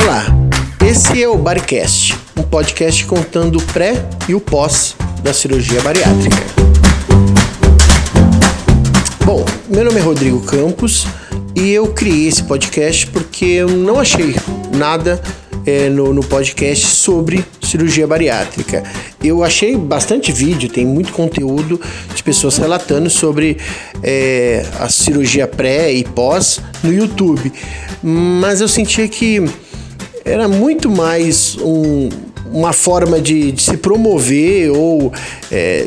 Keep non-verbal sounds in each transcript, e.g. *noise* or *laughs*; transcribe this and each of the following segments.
Olá, esse é o Baricast, um podcast contando o pré e o pós da cirurgia bariátrica. Bom, meu nome é Rodrigo Campos e eu criei esse podcast porque eu não achei nada é, no, no, podcast sobre cirurgia bariátrica. Eu achei bastante vídeo, tem muito conteúdo de pessoas relatando sobre é, a cirurgia pré e pós no YouTube, mas eu sentia que era muito mais um, uma forma de, de, se promover ou é,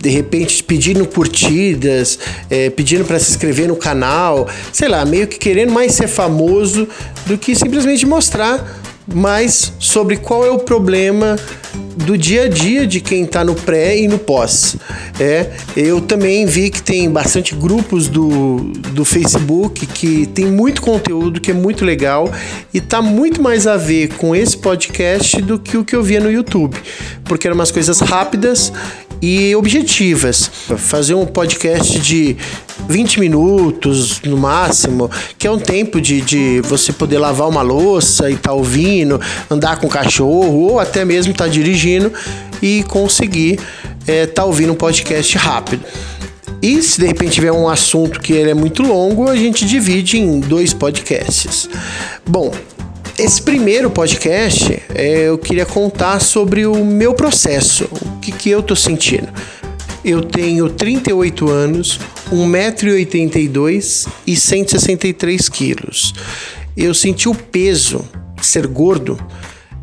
de repente pedindo curtidas, é, pedindo para se inscrever no canal, sei lá, meio que querendo mais ser famoso do que simplesmente mostrar mais sobre qual é o problema do dia a dia de quem está no pré e no pós. É, eu também vi que tem bastante grupos do, do Facebook que tem muito conteúdo que é muito legal e tá muito mais a ver com esse podcast do que o que eu via no YouTube, porque eram umas coisas rápidas e objetivas. Fazer um podcast de 20 minutos no máximo, que é um tempo de, de você poder lavar uma louça e tá ouvindo, andar com o cachorro ou até mesmo estar tá dirigindo e conseguir é, tá ouvindo um podcast rápido. E se de repente tiver um assunto que ele é muito longo, a gente divide em dois podcasts. Bom, esse primeiro podcast é, eu queria contar sobre o meu processo, o que, que eu tô sentindo. Eu tenho 38 anos, 1,82m e 163 quilos. Eu senti o peso, ser gordo,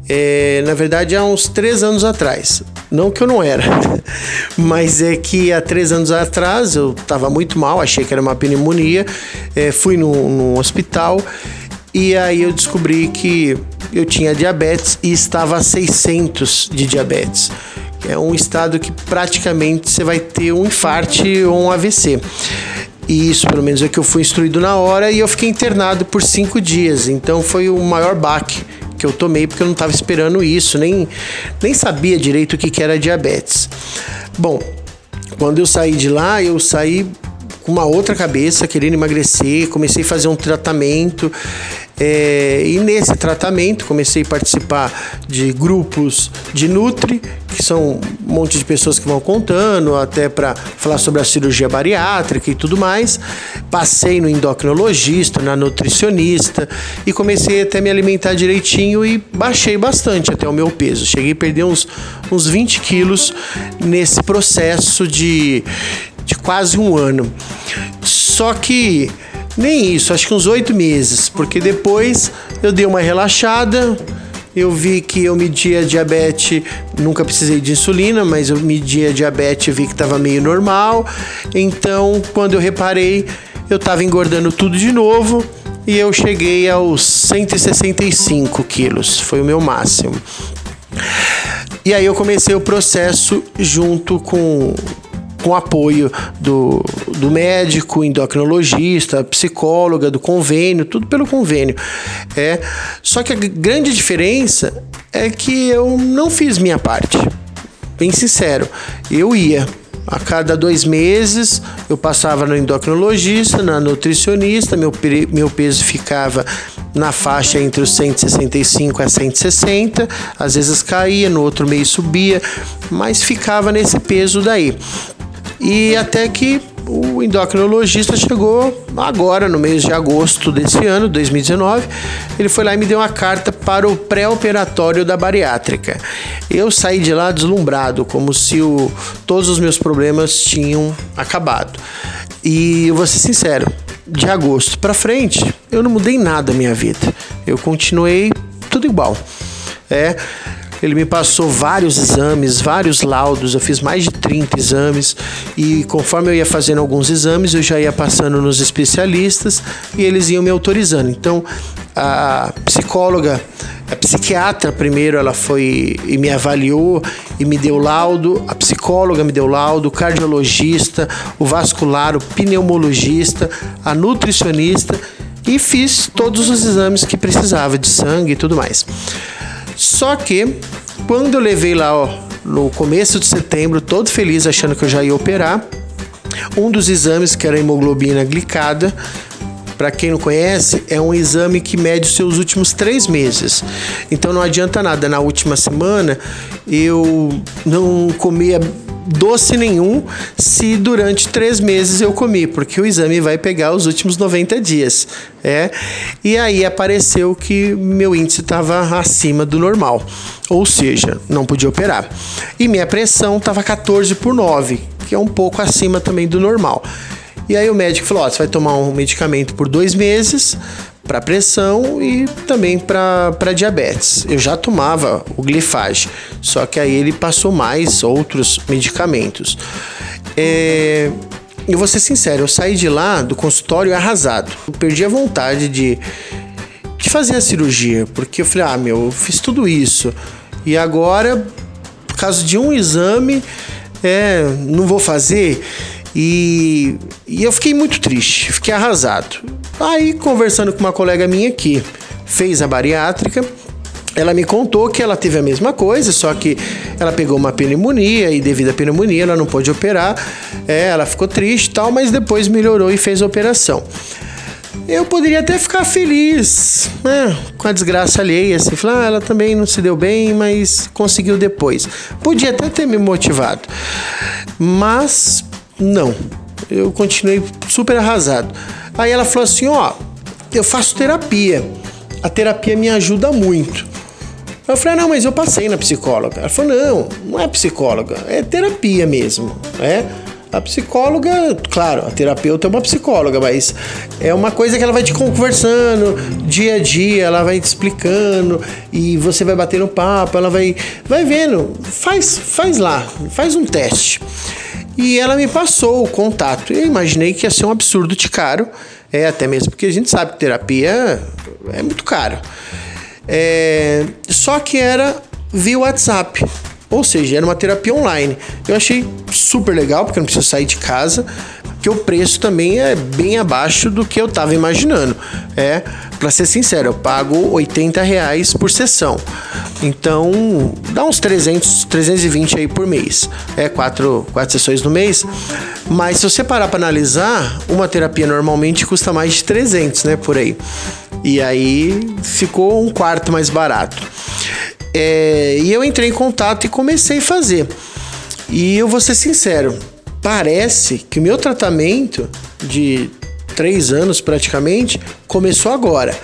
é, na verdade há uns três anos atrás. Não que eu não era, *laughs* mas é que há três anos atrás eu estava muito mal, achei que era uma pneumonia, é, fui no hospital e aí eu descobri que eu tinha diabetes e estava a 600 de diabetes. É um estado que praticamente você vai ter um infarte ou um AVC. E isso, pelo menos, é que eu fui instruído na hora e eu fiquei internado por cinco dias. Então foi o maior baque que eu tomei porque eu não estava esperando isso, nem, nem sabia direito o que, que era diabetes. Bom, quando eu saí de lá, eu saí com uma outra cabeça, querendo emagrecer, comecei a fazer um tratamento é, e nesse tratamento comecei a participar de grupos de Nutri, que são um monte de pessoas que vão contando, até para falar sobre a cirurgia bariátrica e tudo mais. Passei no endocrinologista, na nutricionista e comecei até me alimentar direitinho e baixei bastante até o meu peso. Cheguei a perder uns, uns 20 quilos nesse processo de, de quase um ano. Só que nem isso, acho que uns oito meses, porque depois eu dei uma relaxada. Eu vi que eu media diabetes, nunca precisei de insulina, mas eu media diabetes e vi que estava meio normal. Então, quando eu reparei, eu estava engordando tudo de novo e eu cheguei aos 165 quilos, foi o meu máximo. E aí eu comecei o processo junto com com apoio do, do médico, endocrinologista, psicóloga, do convênio, tudo pelo convênio. É, só que a grande diferença é que eu não fiz minha parte. Bem sincero, eu ia, a cada dois meses eu passava no endocrinologista, na nutricionista, meu, meu peso ficava na faixa entre os 165 a 160, às vezes caía, no outro mês subia, mas ficava nesse peso daí. E até que o endocrinologista chegou agora, no mês de agosto desse ano, 2019. Ele foi lá e me deu uma carta para o pré-operatório da bariátrica. Eu saí de lá deslumbrado, como se o, todos os meus problemas tinham acabado. E eu vou ser sincero, de agosto para frente, eu não mudei nada na minha vida. Eu continuei tudo igual. É, ele me passou vários exames, vários laudos, eu fiz mais de 30 exames e conforme eu ia fazendo alguns exames, eu já ia passando nos especialistas e eles iam me autorizando. Então, a psicóloga, a psiquiatra primeiro, ela foi e me avaliou e me deu laudo, a psicóloga me deu laudo, o cardiologista, o vascular, o pneumologista, a nutricionista e fiz todos os exames que precisava de sangue e tudo mais. Só que quando eu levei lá, ó, no começo de setembro, todo feliz achando que eu já ia operar, um dos exames, que era a hemoglobina glicada, para quem não conhece, é um exame que mede os seus últimos três meses. Então não adianta nada. Na última semana eu não comia doce nenhum se durante três meses eu comi, porque o exame vai pegar os últimos 90 dias. É? E aí apareceu que meu índice estava acima do normal, ou seja, não podia operar. E minha pressão estava 14 por 9, que é um pouco acima também do normal. E aí o médico falou: você vai tomar um medicamento por dois meses para pressão e também para diabetes. Eu já tomava o glifage, só que aí ele passou mais outros medicamentos. É, eu vou ser sincero, eu saí de lá do consultório arrasado. Eu perdi a vontade de, de fazer a cirurgia, porque eu falei, ah, meu, eu fiz tudo isso. E agora, por causa de um exame, é, não vou fazer. E, e eu fiquei muito triste, fiquei arrasado. Aí, conversando com uma colega minha que fez a bariátrica, ela me contou que ela teve a mesma coisa, só que ela pegou uma pneumonia e devido à pneumonia ela não pôde operar. É, ela ficou triste e tal, mas depois melhorou e fez a operação. Eu poderia até ficar feliz né, com a desgraça alheia, assim, falar, ah, ela também não se deu bem, mas conseguiu depois. Podia até ter me motivado, mas não. Eu continuei super arrasado. Aí ela falou assim: ó, eu faço terapia. A terapia me ajuda muito. Eu falei, ah, não, mas eu passei na psicóloga. Ela falou, não, não é psicóloga, é terapia mesmo. É? A psicóloga, claro, a terapeuta é uma psicóloga, mas é uma coisa que ela vai te conversando dia a dia, ela vai te explicando e você vai batendo papo, ela vai, vai vendo. Faz, faz lá, faz um teste. E ela me passou o contato. Eu imaginei que ia ser um absurdo de caro, é até mesmo porque a gente sabe que terapia é muito caro. É, só que era via WhatsApp, ou seja, era uma terapia online. Eu achei super legal porque eu não preciso sair de casa que o preço também é bem abaixo do que eu estava imaginando. É, para ser sincero, eu pago 80 reais por sessão. Então, dá uns 300, 320 aí por mês. É quatro, quatro sessões no mês. Mas se você parar para analisar, uma terapia normalmente custa mais de 300, né, por aí. E aí ficou um quarto mais barato. É, e eu entrei em contato e comecei a fazer. E eu vou ser sincero, parece que o meu tratamento de três anos praticamente começou agora.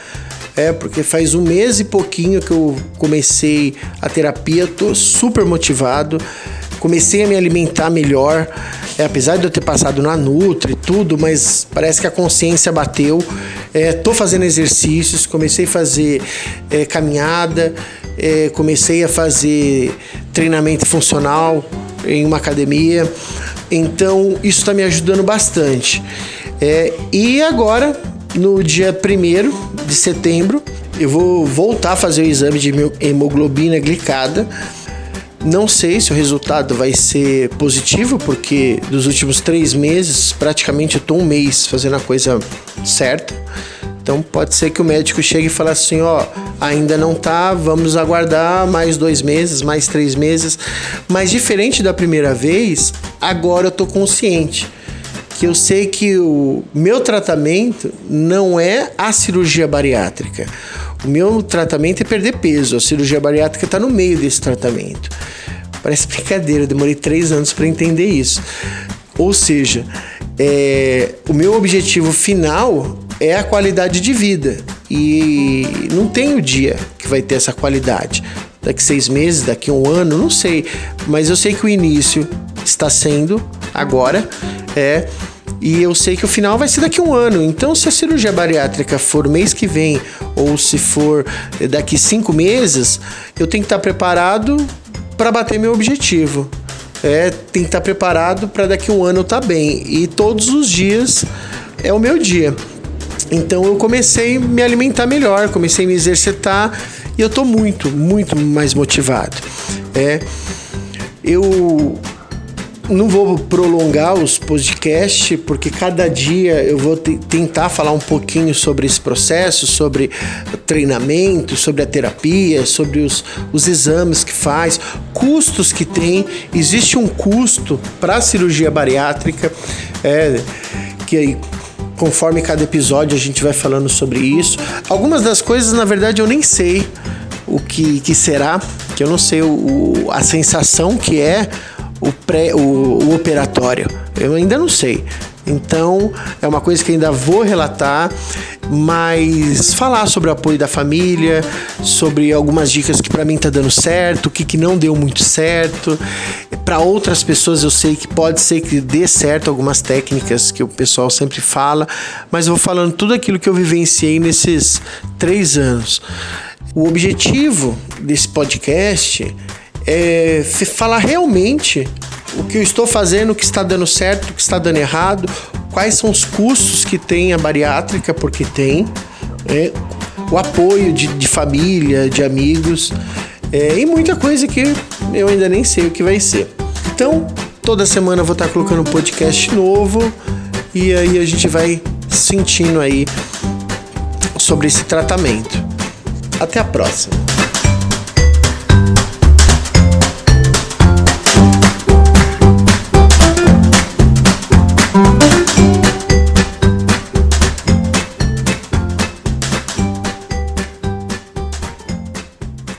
É, porque faz um mês e pouquinho que eu comecei a terapia, tô super motivado, comecei a me alimentar melhor, é, apesar de eu ter passado na Nutri e tudo, mas parece que a consciência bateu. É, tô fazendo exercícios, comecei a fazer é, caminhada, é, comecei a fazer treinamento funcional em uma academia. Então isso está me ajudando bastante. É, e agora, no dia 1 de setembro, eu vou voltar a fazer o exame de hemoglobina glicada. Não sei se o resultado vai ser positivo, porque dos últimos três meses, praticamente eu estou um mês fazendo a coisa certa. Então pode ser que o médico chegue e fale assim, ó, ainda não tá, vamos aguardar mais dois meses, mais três meses. Mas diferente da primeira vez, agora eu tô consciente que eu sei que o meu tratamento não é a cirurgia bariátrica. O meu tratamento é perder peso. A cirurgia bariátrica está no meio desse tratamento. Parece brincadeira, eu demorei três anos para entender isso. Ou seja, é, o meu objetivo final é a qualidade de vida. E não tem o dia que vai ter essa qualidade. Daqui seis meses, daqui um ano, não sei. Mas eu sei que o início está sendo agora. É. E eu sei que o final vai ser daqui um ano. Então, se a cirurgia bariátrica for mês que vem ou se for daqui cinco meses, eu tenho que estar preparado para bater meu objetivo. É, tem que estar preparado para daqui um ano eu estar bem. E todos os dias é o meu dia. Então eu comecei a me alimentar melhor, comecei a me exercitar e eu estou muito, muito mais motivado. É, eu não vou prolongar os podcasts, porque cada dia eu vou tentar falar um pouquinho sobre esse processo, sobre treinamento, sobre a terapia, sobre os, os exames que faz, custos que tem. Existe um custo para a cirurgia bariátrica, é, que conforme cada episódio a gente vai falando sobre isso. Algumas das coisas, na verdade, eu nem sei o que, que será, que eu não sei o, a sensação que é o, pré, o, o operatório. Eu ainda não sei. Então, é uma coisa que ainda vou relatar, mas falar sobre o apoio da família, sobre algumas dicas que para mim tá dando certo, o que, que não deu muito certo. Para outras pessoas eu sei que pode ser que dê certo algumas técnicas que o pessoal sempre fala, mas eu vou falando tudo aquilo que eu vivenciei nesses três anos. O objetivo desse podcast é falar realmente o que eu estou fazendo, o que está dando certo, o que está dando errado, quais são os custos que tem a bariátrica, porque tem, é, o apoio de, de, família, de amigos, é, e muita coisa que eu ainda nem sei o que vai ser. Então, toda semana eu vou estar colocando um podcast novo e aí a gente vai sentindo aí sobre esse tratamento. Até a próxima!